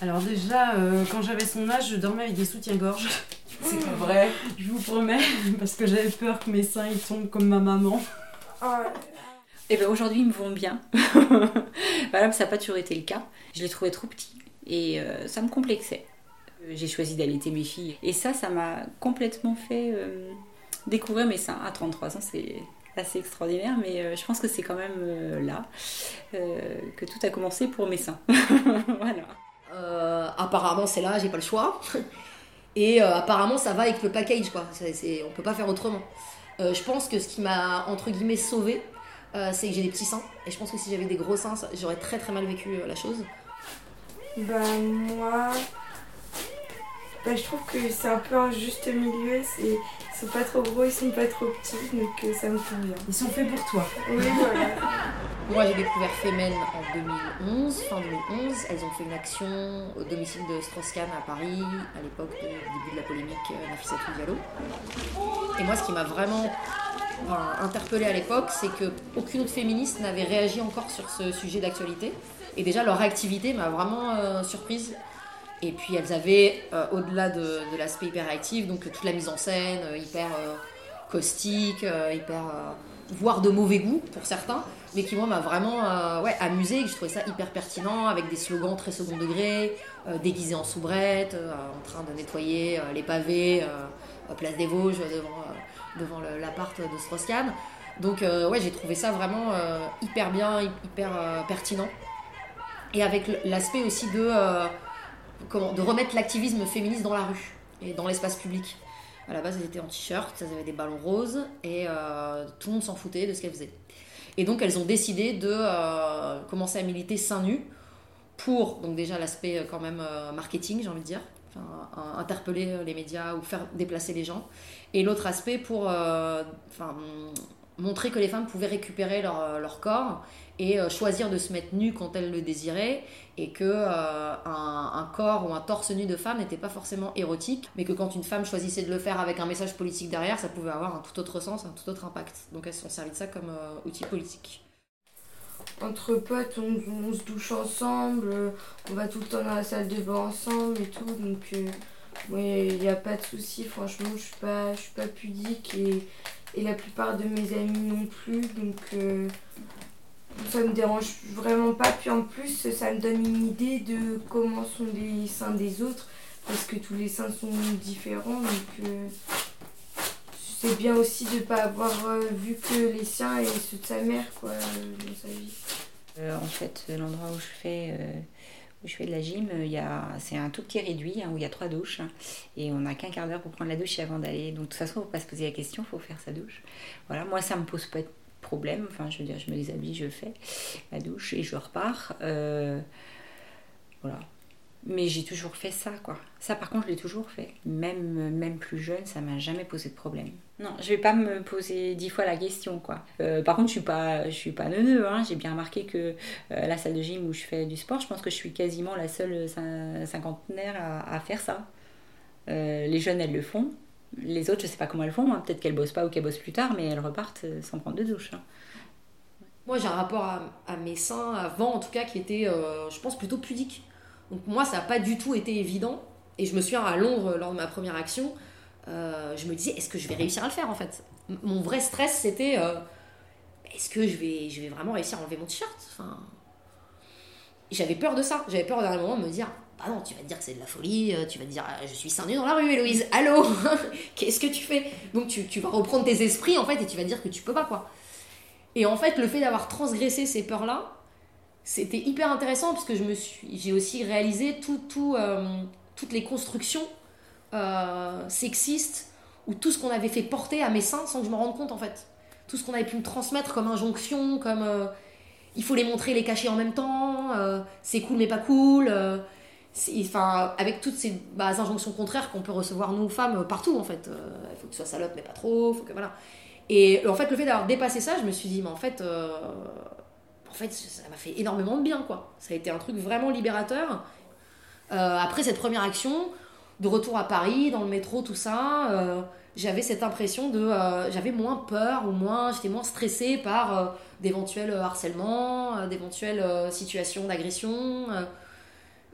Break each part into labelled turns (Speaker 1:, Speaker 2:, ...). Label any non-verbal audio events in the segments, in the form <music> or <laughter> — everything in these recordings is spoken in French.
Speaker 1: Alors déjà, euh, quand j'avais son âge, je dormais avec des soutiens-gorge. <laughs>
Speaker 2: C'est pas vrai.
Speaker 1: Je vous promets, parce que j'avais peur que mes seins ils tombent comme ma maman.
Speaker 3: Et ben aujourd'hui, ils me vont bien. <laughs> voilà, ça n'a pas toujours été le cas. Je les trouvais trop petits et euh, ça me complexait. Euh, J'ai choisi d'allaiter mes filles et ça, ça m'a complètement fait euh, découvrir mes seins. À 33 ans, c'est assez extraordinaire, mais euh, je pense que c'est quand même euh, là euh, que tout a commencé pour mes seins. <laughs> voilà.
Speaker 4: Euh, apparemment, c'est là, j'ai pas le choix. <laughs> Et euh, apparemment, ça va avec le package, quoi. On peut pas faire autrement. Euh, je pense que ce qui m'a, entre guillemets, sauvé, euh, c'est que j'ai des petits seins. Et je pense que si j'avais des gros seins, j'aurais très très mal vécu euh, la chose.
Speaker 5: Bah moi, bah, je trouve que c'est un peu un juste milieu. C'est, ils sont pas trop gros, ils sont pas trop petits, donc euh, ça me convient.
Speaker 1: Ils sont faits pour toi.
Speaker 5: Oui, voilà. <laughs>
Speaker 4: Moi, j'ai découvert Femen en 2011, fin 2011. Elles ont fait une action au domicile de Strauss-Kahn à Paris, à l'époque du début de la polémique euh, Nafissatou Diallo. Et moi, ce qui m'a vraiment interpellée à l'époque, c'est que aucune autre féministe n'avait réagi encore sur ce sujet d'actualité. Et déjà, leur activité m'a vraiment euh, surprise. Et puis, elles avaient, euh, au-delà de, l'aspect hyper réactif, donc toute la mise en scène, hyper caustique, hyper. Voire de mauvais goût pour certains, mais qui moi m'a vraiment euh, ouais, amusé, je trouvais ça hyper pertinent, avec des slogans très second degré, euh, déguisés en soubrette, euh, en train de nettoyer euh, les pavés, euh, place des Vosges, devant, devant l'appart de Strauss-Kahn. Donc euh, ouais, j'ai trouvé ça vraiment hyper bien, hy- hyper pertinent. Et avec l'aspect aussi de, comment, de remettre l'activisme féministe dans la rue et dans l'espace public. À la base, elles étaient en t-shirt, elles avaient des ballons roses et euh, tout le monde s'en foutait de ce qu'elles faisaient. Et donc, elles ont décidé de euh, commencer à militer seins nus pour, donc déjà l'aspect euh, quand même marketing, j'ai envie de dire, interpeller les médias ou faire déplacer les gens. Et l'autre aspect pour enfin, montrer que les femmes pouvaient récupérer leur, euh, leur corps et euh, choisir de se mettre nues quand elles le désiraient et que euh, un, un corps ou un torse nu de femme n'était pas forcément érotique, mais que quand une femme choisissait de le faire avec un message politique derrière, ça pouvait avoir un tout autre sens, un tout autre impact. Donc elles se sont servies de ça comme outil politique.
Speaker 5: Entre potes, on, se douche ensemble, on va tout le temps dans la salle de bain ensemble et tout, donc il n'y a pas de souci. Franchement, je suis pas, je suis pas pudique et, et la plupart de mes amis non plus, donc euh, ça me dérange vraiment pas. Puis en plus, ça me donne une idée de comment sont les seins des autres, parce que tous les seins sont différents, donc euh, c'est bien aussi de pas avoir euh, vu que les siens et ceux de sa mère quoi dans sa vie.
Speaker 3: En fait, l'endroit où je fais je fais de la gym, euh, il y a, c'est un tout petit réduit hein, où il y a trois douches hein, et on n'a qu'un quart d'heure pour prendre la douche avant d'aller. Donc de toute façon, il ne faut pas se poser la question, il faut faire sa douche. Voilà, moi ça me pose pas de problème. Enfin, je veux dire, je me déshabille, je fais la douche et je repars. Euh, voilà. Mais j'ai toujours fait ça, quoi. Ça, par contre, je l'ai toujours fait. Même, même plus jeune, ça m'a jamais posé de problème. Non, je vais pas me poser dix fois la question, quoi. Euh, par contre, je suis pas, je suis pas neuneu, hein. J'ai bien remarqué que euh, la salle de gym où je fais du sport, je pense que je suis quasiment la seule cin- cinquantenaire à, faire ça. Euh, les jeunes, elles le font. Les autres, je sais pas comment elles font. hein. Peut-être qu'elles bossent pas ou qu'elles bossent plus tard, mais elles repartent sans prendre de douche. hein.
Speaker 4: Moi, j'ai un rapport à, à mes seins avant, en tout cas, qui était, je pense, plutôt pudique. Donc moi, ça n'a pas du tout été évident. Et je me souviens à Londres, lors de ma première action, euh, je me disais, est-ce que je vais réussir à le faire en fait? Mon vrai stress, c'était, euh, est-ce que je vais, je vais vraiment réussir à enlever mon t-shirt? Enfin, J'avais peur de ça. J'avais peur dernier moment de me dire, bah non, tu vas te dire que c'est de la folie, euh, tu vas te dire, je suis nus dans la rue, Héloïse, allô? <laughs> Qu'est-ce que tu fais? Donc tu, tu vas reprendre tes esprits en fait et tu vas te dire que tu peux pas quoi. Et en fait, le fait d'avoir transgressé ces peurs-là, c'était hyper intéressant parce que je me suis, j'ai aussi réalisé tout, tout, euh, toutes les constructions euh, sexistes ou tout ce qu'on avait fait porter à mes seins sans que je me rende compte en fait. Tout ce qu'on avait pu me transmettre comme injonction, comme euh, il faut les montrer, les cacher en même temps, c'est cool mais pas cool. Enfin, avec toutes ces bah, injonctions contraires qu'on peut recevoir nous femmes partout en fait. Il faut que tu sois salope mais pas trop, faut que voilà. Et en fait, le fait d'avoir dépassé ça, je me suis dit, mais en fait, en fait, ça m'a fait énormément de bien, quoi. Ça a été un truc vraiment libérateur. Euh, après cette première action, de retour à Paris, dans le métro, tout ça, euh, j'avais cette impression de, euh, j'avais moins peur ou moins, j'étais moins stressée par d'éventuels harcèlements, d'éventuelles situations d'agression.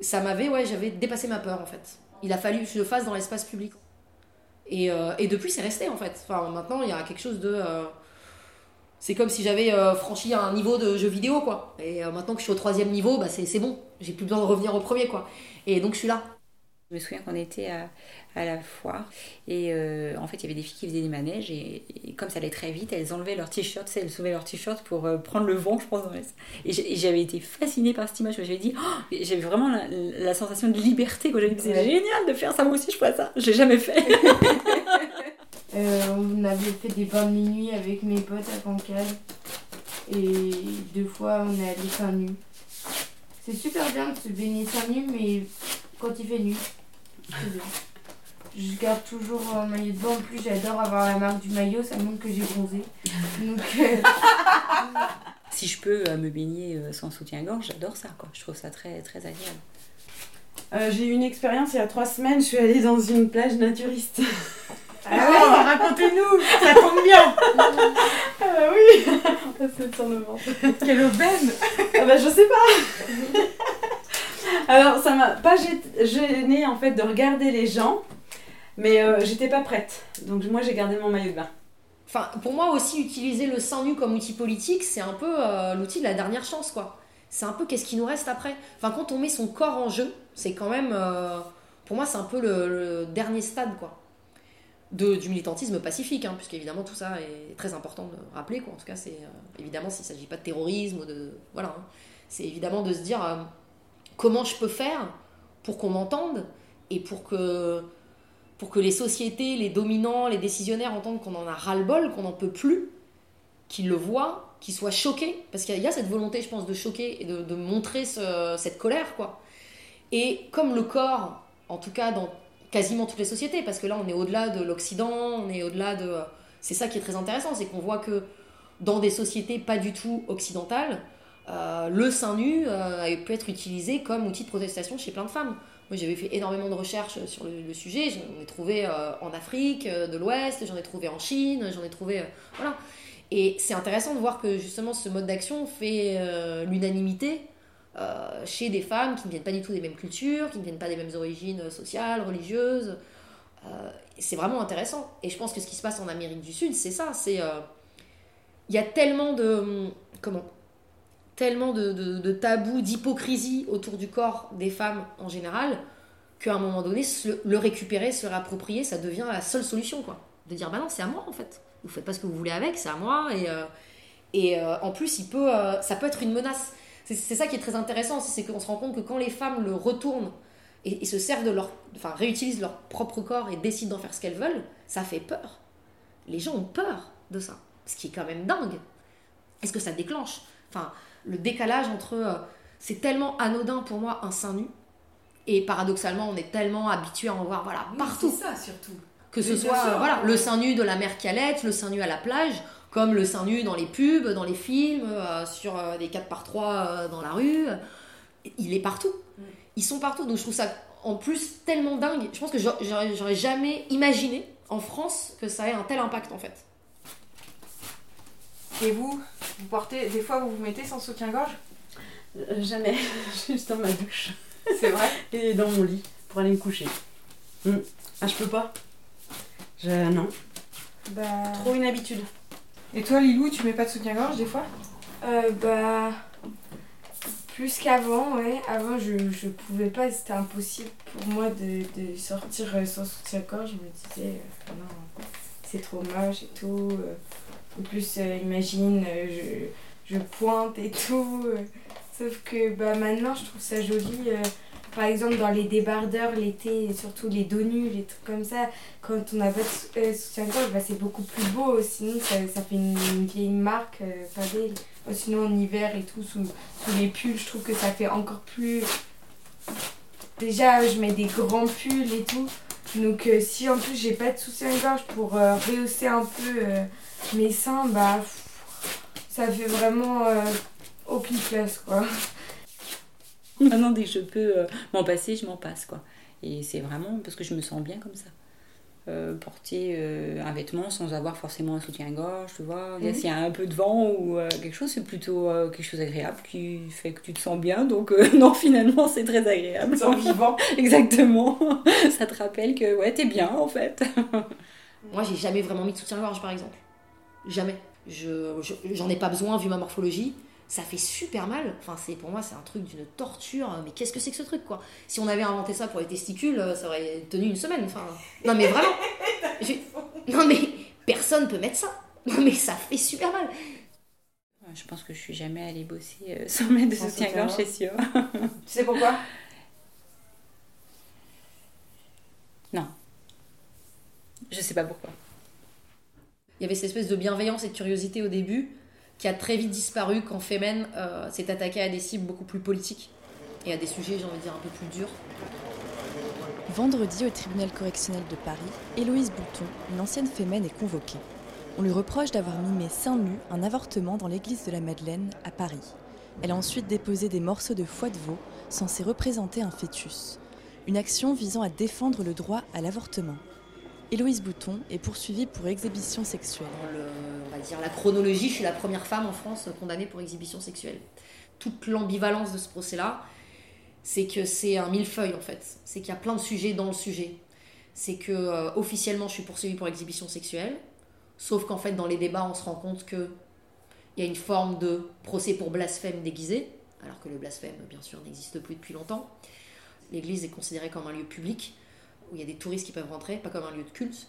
Speaker 4: ça m'avait, ouais, j'avais dépassé ma peur en fait. Il a fallu que je le fasse dans l'espace public. Et, et depuis, c'est resté en fait. Enfin, maintenant, il y a quelque chose de. C'est comme si j'avais euh, franchi un niveau de jeu vidéo, quoi. Et euh, maintenant que je suis au troisième niveau, bah, c'est bon. J'ai plus besoin de revenir au premier, quoi. Et donc, je suis là.
Speaker 3: Je me souviens qu'on était à, à la foire et euh, en fait il y avait des filles qui faisaient des manèges et, et comme ça allait très vite, elles enlevaient leur t-shirt, tu sais, elles soulevaient leur t-shirt pour euh, prendre le vent, je pense. Dans les... Et j'ai- j'avais été fascinée par cette image. J'avais dit, oh j'avais vraiment la, la sensation de liberté. J'avais dit, c'est génial de faire ça, moi aussi je ferais ça. Je l'ai jamais fait. <laughs>
Speaker 5: Euh, on avait fait des bains de minuit avec mes potes à Cancale. Et deux fois, on est allé seins nus. C'est super bien de se baigner seins nus, mais quand il fait nuit, c'est bien. Je garde toujours un maillot de bain. En plus, j'adore avoir la marque du maillot. Ça montre que j'ai bronzé. Donc, euh, <laughs>
Speaker 3: si je peux euh, me baigner sans soutien-gorge, j'adore ça. Quoi. Je trouve ça très, très agréable.
Speaker 1: Euh, J'ai eu une expérience il y a trois semaines, je suis allée dans une plage naturiste. <laughs>
Speaker 5: ah ouais, <laughs> racontez-nous, ça tombe bien.
Speaker 1: Ah bah oui <laughs> C'est le ventre.
Speaker 5: Quelle aubaine.
Speaker 1: Ah bah je sais pas <laughs> Alors ça m'a pas gê- gênée en fait de regarder les gens, mais euh, j'étais pas prête. Donc moi j'ai gardé mon maillot de bain.
Speaker 4: Enfin, pour moi aussi, utiliser le sein nu comme outil politique, c'est un peu euh, l'outil de la dernière chance, quoi. C'est un peu qu'est-ce qui nous reste après. Enfin, quand on met son corps en jeu, c'est quand même, euh, pour moi, c'est un peu le, le dernier stade, quoi, du militantisme pacifique, hein, puisqu'évidemment tout ça est très important de rappeler, quoi. En tout cas, c'est euh, évidemment s'il ne s'agit pas de terrorisme de, voilà, hein. c'est évidemment de se dire euh, comment je peux faire pour qu'on m'entende et pour que pour que les sociétés, les dominants, les décisionnaires entendent qu'on en a ras-le-bol, qu'on n'en peut plus, qu'ils le voient, qu'ils soient choqués, parce qu'il y a- cette volonté, je pense, de choquer et de, montrer ce- cette colère, quoi. Et comme le corps, en tout cas dans quasiment toutes les sociétés, parce que là on est au-delà de l'Occident, on est au-delà de... C'est ça qui est très intéressant, c'est qu'on voit que dans des sociétés pas du tout occidentales, euh, le sein nu euh, peut être utilisé comme outil de protestation chez plein de femmes. Moi, j'avais fait énormément de recherches sur le, sujet. J'en ai trouvé euh, en Afrique euh, de l'Ouest, j'en ai trouvé en Chine, j'en ai trouvé. euh, voilà. Et c'est intéressant de voir que justement ce mode d'action fait euh, l'unanimité euh, chez des femmes qui ne viennent pas du tout des mêmes cultures, qui ne viennent pas des mêmes origines sociales, religieuses. Euh, c'est vraiment intéressant. Et je pense que ce qui se passe en Amérique du Sud, c'est ça. C'est euh, il y a tellement de comment tellement de, tabous, d'hypocrisie autour du corps des femmes en général, qu'à un moment donné, le récupérer, se réapproprier, ça devient la seule solution, quoi. De dire, bah non, c'est à moi, en fait. Vous faites pas ce que vous voulez avec, c'est à moi. Et, et en plus, il peut, ça peut être une menace. C'est ça qui est très intéressant, c'est qu'on se rend compte que quand les femmes le retournent et, et se servent de leur... Enfin, réutilisent leur propre corps et décident d'en faire ce qu'elles veulent, ça fait peur. Les gens ont peur de ça. Ce qui est quand même dingue. Est-ce que ça déclenche Enfin, le décalage entre euh, c'est tellement anodin pour moi un sein nu et paradoxalement on est tellement habitué à en voir voilà partout
Speaker 1: C'est ça surtout.
Speaker 4: que ce soit euh, voilà le sein nu de la qui allait le sein nu à la plage comme le sein nu dans les pubs dans les films euh, sur euh, des 4 par 3 dans la rue il est partout ils sont partout donc je trouve ça en plus tellement dingue je pense que j'a- j'aurais jamais imaginé en France que ça ait un tel impact en fait
Speaker 2: Et vous, vous portez, des fois vous vous mettez sans soutien-gorge?
Speaker 1: Euh, jamais, <laughs> juste dans ma douche
Speaker 2: C'est vrai? <laughs>
Speaker 1: Et dans mon lit pour aller me coucher. Hmm. Ah je peux pas? Je... Non,
Speaker 5: Bah,
Speaker 1: trop une habitude.
Speaker 2: Et toi Lilou, tu mets pas de soutien-gorge des fois?
Speaker 5: Euh, bah, plus qu'avant, ouais. Avant, je, je pouvais pas, c'était impossible pour moi de, de sortir euh, sans soutien-gorge. Je me disais, euh, non, c'est trop moche et tout. euh. En plus, imagine, je, je pointe et tout. Sauf que bah, maintenant, je trouve ça joli. Par exemple, dans les débardeurs l'été, surtout les dos nus, les trucs comme ça, quand on n'a pas de euh, soutien-gorge, bah, c'est beaucoup plus beau. Sinon, ça, ça fait une, vieille marque, euh, pas belle. Euh, Sinon, en hiver et tout, sous, sous les pulls, je trouve que ça fait encore plus. Déjà, je mets des grands pulls et tout. Donc, euh, si en plus j'ai pas de soutien-gorge pour euh, rehausser un peu mes seins, bah. ça fait vraiment aucune place, quoi. <laughs>
Speaker 3: Maintenant, dès que je peux euh, m'en passer, je m'en passe, quoi. Et c'est vraiment parce que je me sens bien comme ça. euh, porter euh, un vêtement sans avoir forcément un soutien-gorge, tu vois.
Speaker 2: Mhm.
Speaker 3: S'il y a un peu de vent ou euh, quelque chose, c'est plutôt quelque chose d'agréable qui fait que tu te sens bien. Donc, <laughs> non, finalement, c'est très agréable.
Speaker 2: Sans vivant. <laughs>
Speaker 3: Exactement. Ça te rappelle que, ouais, t'es bien en fait.
Speaker 4: Moi, j'ai jamais vraiment mis de soutien-gorge, par exemple. Jamais. Je, je- j'en ai pas besoin vu ma morphologie. Ça fait super mal. Enfin, c'est pour moi, c'est un truc d'une torture. Mais qu'est-ce que c'est que ce truc, quoi? Si on avait inventé ça pour les testicules, euh, ça aurait tenu une semaine. Enfin, non, mais vraiment. <laughs> Non, mais personne peut mettre ça. Non, mais ça fait super mal.
Speaker 3: Je pense que je suis jamais allée bosser euh, sans mettre de soutien-gorge, c'est
Speaker 2: soutien-gorge.
Speaker 3: sûr.
Speaker 2: Tu sais pourquoi?
Speaker 3: Je sais pas pourquoi.
Speaker 4: Il y avait cette espèce de bienveillance et de curiosité au début qui a très vite disparu quand Femen euh, s'est attaqué à des cibles beaucoup plus politiques et à des sujets, j'ai envie dire, un peu plus durs.
Speaker 6: Vendredi, au tribunal correctionnel de Paris, Héloïse Bouton, une ancienne fémène, est convoquée. On lui reproche d'avoir mimé seins nus un avortement dans l'église de la Madeleine, à Paris. Elle a ensuite déposé des morceaux de foie de veau censés représenter un fœtus. Une action visant à défendre le droit à l'avortement. Héloïse Bouton est poursuivie pour exhibition sexuelle.
Speaker 4: On va dire la chronologie, je suis la première femme en France condamnée pour exhibition sexuelle. Toute l'ambivalence de ce procès-là, c'est que c'est un millefeuille en fait. C'est qu'il y a plein de sujets dans le sujet. C'est que euh, officiellement, je suis poursuivie pour exhibition sexuelle, sauf qu'en fait, dans les débats, on se rend compte que il y a une forme de procès pour blasphème déguisé, alors que le blasphème, bien sûr, n'existe plus depuis longtemps. L'église est considérée comme un lieu public où il y a des touristes qui peuvent rentrer, pas comme un lieu de culte.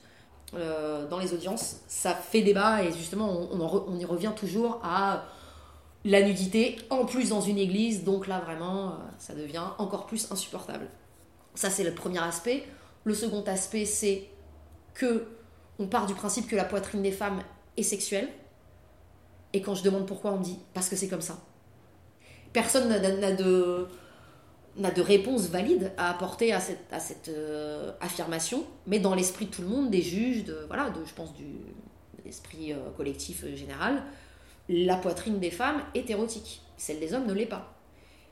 Speaker 4: Euh, dans les audiences, ça fait débat et justement on, y revient toujours à la nudité, en plus dans une église, donc là vraiment euh, ça devient encore plus insupportable. Ça c'est le premier aspect. Le second aspect c'est que on part du principe que la poitrine des femmes est sexuelle. Et quand je demande pourquoi, on me dit parce que c'est comme ça. Personne n'a de, n'a de réponse valide à apporter à cette, euh, affirmation, mais dans l'esprit de tout le monde, des juges, voilà, je pense de l'esprit euh, collectif euh, général, la poitrine des femmes est érotique, celle des hommes ne l'est pas.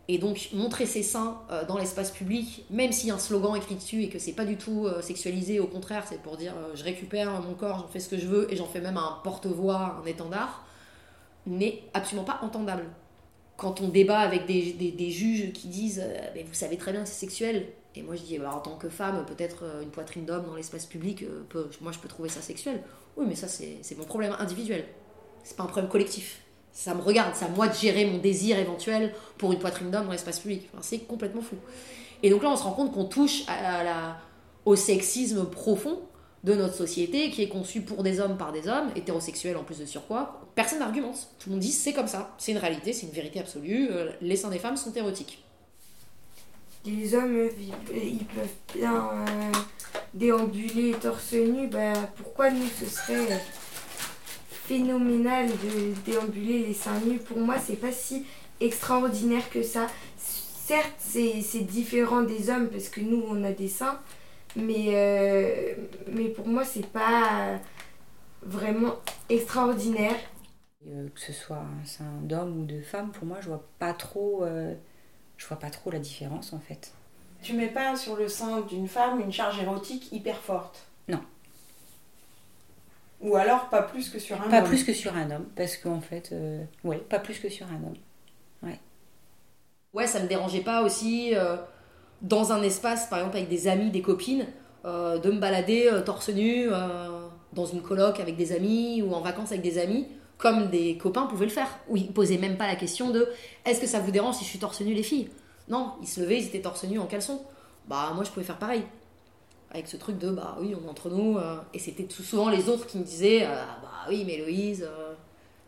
Speaker 4: Et donc montrer ses seins dans l'espace public, même a un slogan écrit dessus et que c'est pas du tout sexualisé, au contraire, c'est pour dire je récupère mon corps, j'en fais ce que je veux et j'en fais même un porte-voix, un étendard, n'est absolument pas entendable quand on débat avec des, juges qui disent euh, vous savez très bien que c'est sexuel et moi je dis bah, en tant que femme peut-être euh, une poitrine d'homme dans l'espace public euh, moi je peux trouver ça sexuel oui mais ça c'est mon problème individuel. C'est pas un problème collectif. Ça me regarde c'est à moi de gérer mon désir éventuel pour une poitrine d'homme dans l'espace public. C'est complètement fou. Et donc là on se rend compte qu'on touche au sexisme profond de notre société qui est conçue pour des hommes par des hommes, hétérosexuels en plus de surcroît. Personne n'argumente. Tout le monde dit c'est comme ça, c'est une réalité, c'est une vérité absolue, euh, les seins des femmes sont érotiques.
Speaker 5: Les hommes, ils, peuvent bien euh, déambuler torse nu. Bah, pourquoi nous, ce serait phénoménal de déambuler les seins nus? Pour moi, c'est pas si extraordinaire que ça. Certes, c'est différent des hommes parce que nous, on a des seins. Mais, euh, mais pour moi, c'est pas vraiment extraordinaire.
Speaker 3: Euh, que ce soit un sein d'homme ou de femme, pour moi, je vois pas trop, euh, je vois pas trop la différence en fait.
Speaker 2: Tu mets pas sur le sein d'une femme une charge érotique hyper forte?
Speaker 3: Non.
Speaker 2: Ou alors pas plus que sur un
Speaker 3: Pas
Speaker 2: homme.
Speaker 3: plus que sur un homme, parce qu'en fait, euh, ouais, pas plus que sur un homme.
Speaker 4: Ouais, ça me dérangeait pas aussi euh, dans un espace, par exemple avec des amis, des copines, euh, de me balader euh, torse nu euh, dans une coloc avec des amis ou en vacances avec des amis, comme des copains pouvaient le faire. Où ils posaient même pas la question de est-ce que ça vous dérange si je suis torse nu les filles? Non, ils se levaient, ils étaient torse nu en caleçon. Bah moi je pouvais faire pareil. Avec ce truc de bah oui, on est entre nous. et c'était souvent les autres qui me disaient bah oui, mais euh,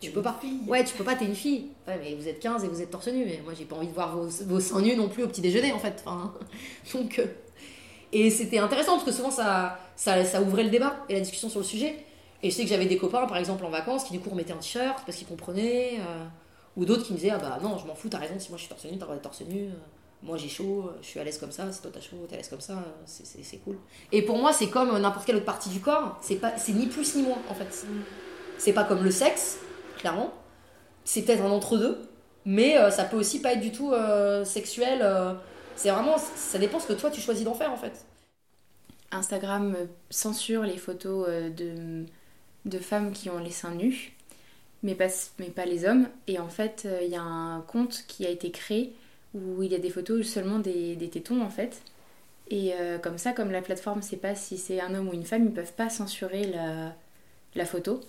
Speaker 4: tu peux pas. Ouais, tu peux pas, t'es une fille. Ouais, mais vous êtes 15 et vous êtes torse nu. Mais moi, j'ai pas envie de voir vos, vos seins nus non plus au petit déjeuner, en fait. Enfin, <laughs> donc, euh, et c'était intéressant parce que souvent, ça, ça, ça ouvrait le débat et la discussion sur le sujet. Et je sais que j'avais des copains, par exemple, en vacances, qui du coup remettaient un t-shirt parce qu'ils comprenaient. euh, ou d'autres qui me disaient, ah bah non, je m'en fous, t'as raison, si moi je suis torse nu, t'as droit d'être torse nu. euh, Moi j'ai chaud, je suis à l'aise comme ça, si toi t'as chaud, t'es à l'aise comme ça, c'est- cool. Et pour moi, c'est comme n'importe quelle autre partie du corps, c'est ni plus ni moins en fait. C'est pas comme le sexe, clairement. C'est peut-être un entre-deux, mais euh, ça peut aussi pas être du tout euh, sexuel. euh, c'est vraiment, ça dépend ce que toi tu choisis d'en faire en fait.
Speaker 7: Instagram censure les photos de, de femmes qui ont les seins nus, mais pas, mais pas les hommes. Et en fait, il y a un compte qui a été créé où il y a des photos seulement des, des tétons en fait. Et comme ça, comme la plateforme sait pas si c'est un homme ou une femme, ils peuvent pas censurer la, la photo.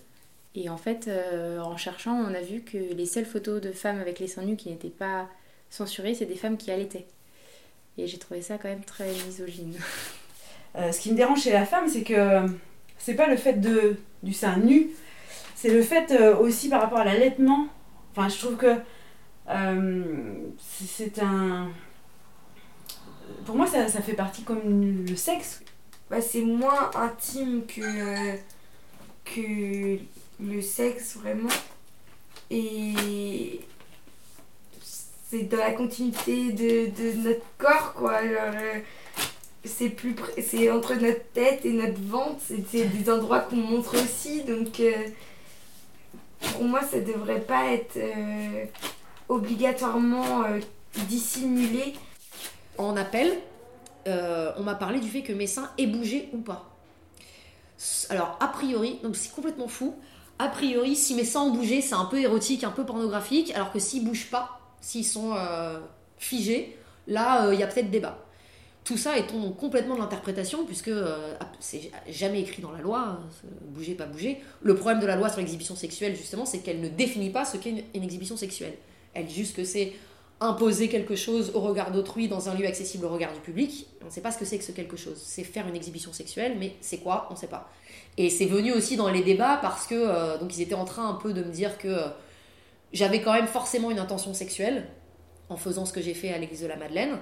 Speaker 7: Et en fait, euh, en cherchant, on a vu que les seules photos de femmes avec les seins nus qui n'étaient pas censurées, c'est des femmes qui allaitaient. Et j'ai trouvé ça quand même très misogyne. <laughs>
Speaker 1: Euh, ce qui me dérange chez la femme, c'est que c'est pas le fait de, du sein nu, c'est le fait euh, aussi par rapport à l'allaitement. Enfin, je trouve que euh, c'est c'est un. Pour moi, ça, ça fait partie comme le sexe.
Speaker 5: Bah, c'est moins intime que, que le sexe vraiment. Et c'est dans la continuité de, de notre corps quoi. Euh, c'est plus c'est entre notre tête et notre ventre. C'est des endroits qu'on montre aussi. Donc euh, pour moi ça devrait pas être euh, obligatoirement dissimulé.
Speaker 4: En appel, on m'a parlé du fait que mes seins aient bougé ou pas. Alors, a priori, donc c'est complètement fou. A priori, si mes seins ont bougé, c'est un peu érotique, un peu pornographique, alors que s'ils bougent pas, s'ils sont euh, figés, là, euh, il y a peut-être débat. Tout ça est complètement de l'interprétation, puisque euh, c'est jamais écrit dans la loi, euh, bouger, pas bouger. Le problème de la loi sur l'exhibition sexuelle, justement, c'est qu'elle ne définit pas ce qu'est une, exhibition sexuelle. Elle juste que c'est imposer quelque chose au regard d'autrui dans un lieu accessible au regard du public. On ne sait pas ce que c'est que ce quelque chose. C'est faire une exhibition sexuelle, mais c'est quoi? On ne sait pas. Et c'est venu aussi dans les débats parce que euh, donc ils étaient en train un peu de me dire que euh, j'avais quand même forcément une intention sexuelle en faisant ce que j'ai fait à l'église de la Madeleine.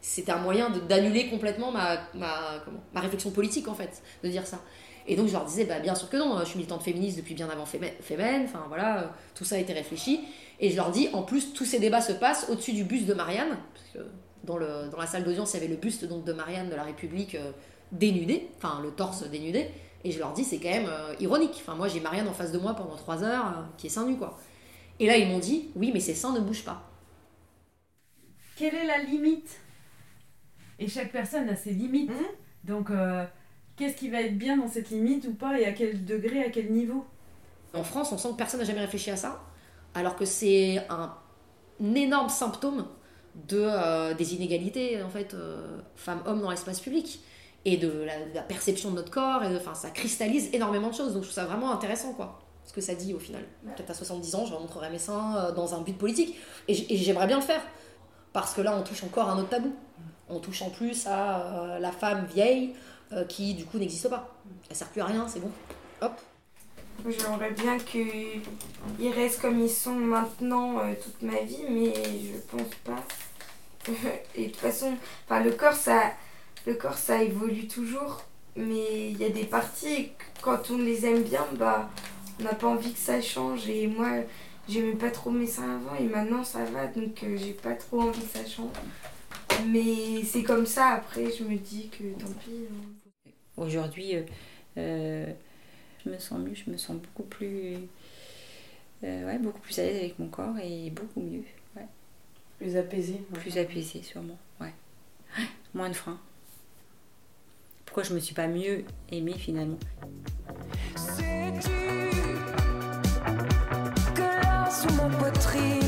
Speaker 4: C'était un moyen d'annuler complètement ma, ma, réflexion politique en fait, de dire ça. Et donc je leur disais, bah, bien sûr que non, je suis militante féministe depuis bien avant Femen, enfin voilà, euh, tout ça a été réfléchi. Et je leur dis, en plus, tous ces débats se passent au-dessus du buste de Marianne, parce que dans, le, dans la salle d'audience, il y avait le buste donc, de Marianne de la République euh, dénudé, enfin le torse dénudé. Et je leur dis, c'est quand même euh, ironique. Enfin, moi, j'ai Marianne en face de moi pendant trois heures, euh, qui est seins nus, quoi. Et là, ils m'ont dit, oui, mais ses seins ne bougent pas.
Speaker 1: Quelle est la limite? Et chaque personne a ses limites.
Speaker 2: Mhm.
Speaker 1: Donc, qu'est-ce qui va être bien dans cette limite ou pas? Et à quel degré, à quel niveau?
Speaker 4: En France, on sent que personne n'a jamais réfléchi à ça, alors que c'est un, énorme symptôme de, euh, des inégalités en fait, euh, femmes-hommes dans l'espace public et de la, de la perception de notre corps. Et enfin, ça cristallise énormément de choses, donc je trouve ça vraiment intéressant, quoi. Ce que ça dit au final. Peut-être à 70 ans, je remontrerai mes seins euh, dans un but politique, et j'aimerais bien le faire, parce que là, on touche encore à un autre tabou. On touche en plus à euh, la femme vieille qui, du coup, n'existe pas. Elle sert plus à rien, c'est bon. Hop,
Speaker 5: J'aimerais bien qu'ils restent comme ils sont maintenant euh, toute ma vie, mais je pense pas. <laughs> Et de toute façon, le corps, ça, le corps, ça évolue toujours, mais il y a des parties, quand on les aime bien, bah, on n'a pas envie que ça change. Et moi, j'aimais pas trop mes seins avant, et maintenant ça va, donc euh, j'ai pas trop envie que ça change. Mais c'est comme ça, après, je me dis que tant pis. hein.
Speaker 3: Aujourd'hui, euh, je me sens mieux, je me sens beaucoup plus, euh, ouais, beaucoup plus à l'aise avec mon corps et beaucoup mieux, ouais.
Speaker 2: Plus apaisé.
Speaker 3: plus apaisée sûrement, ouais. <gasps> Moins de frein. Pourquoi je me suis pas mieux aimée finalement?
Speaker 8: Sais-tu que là sous ma poitrine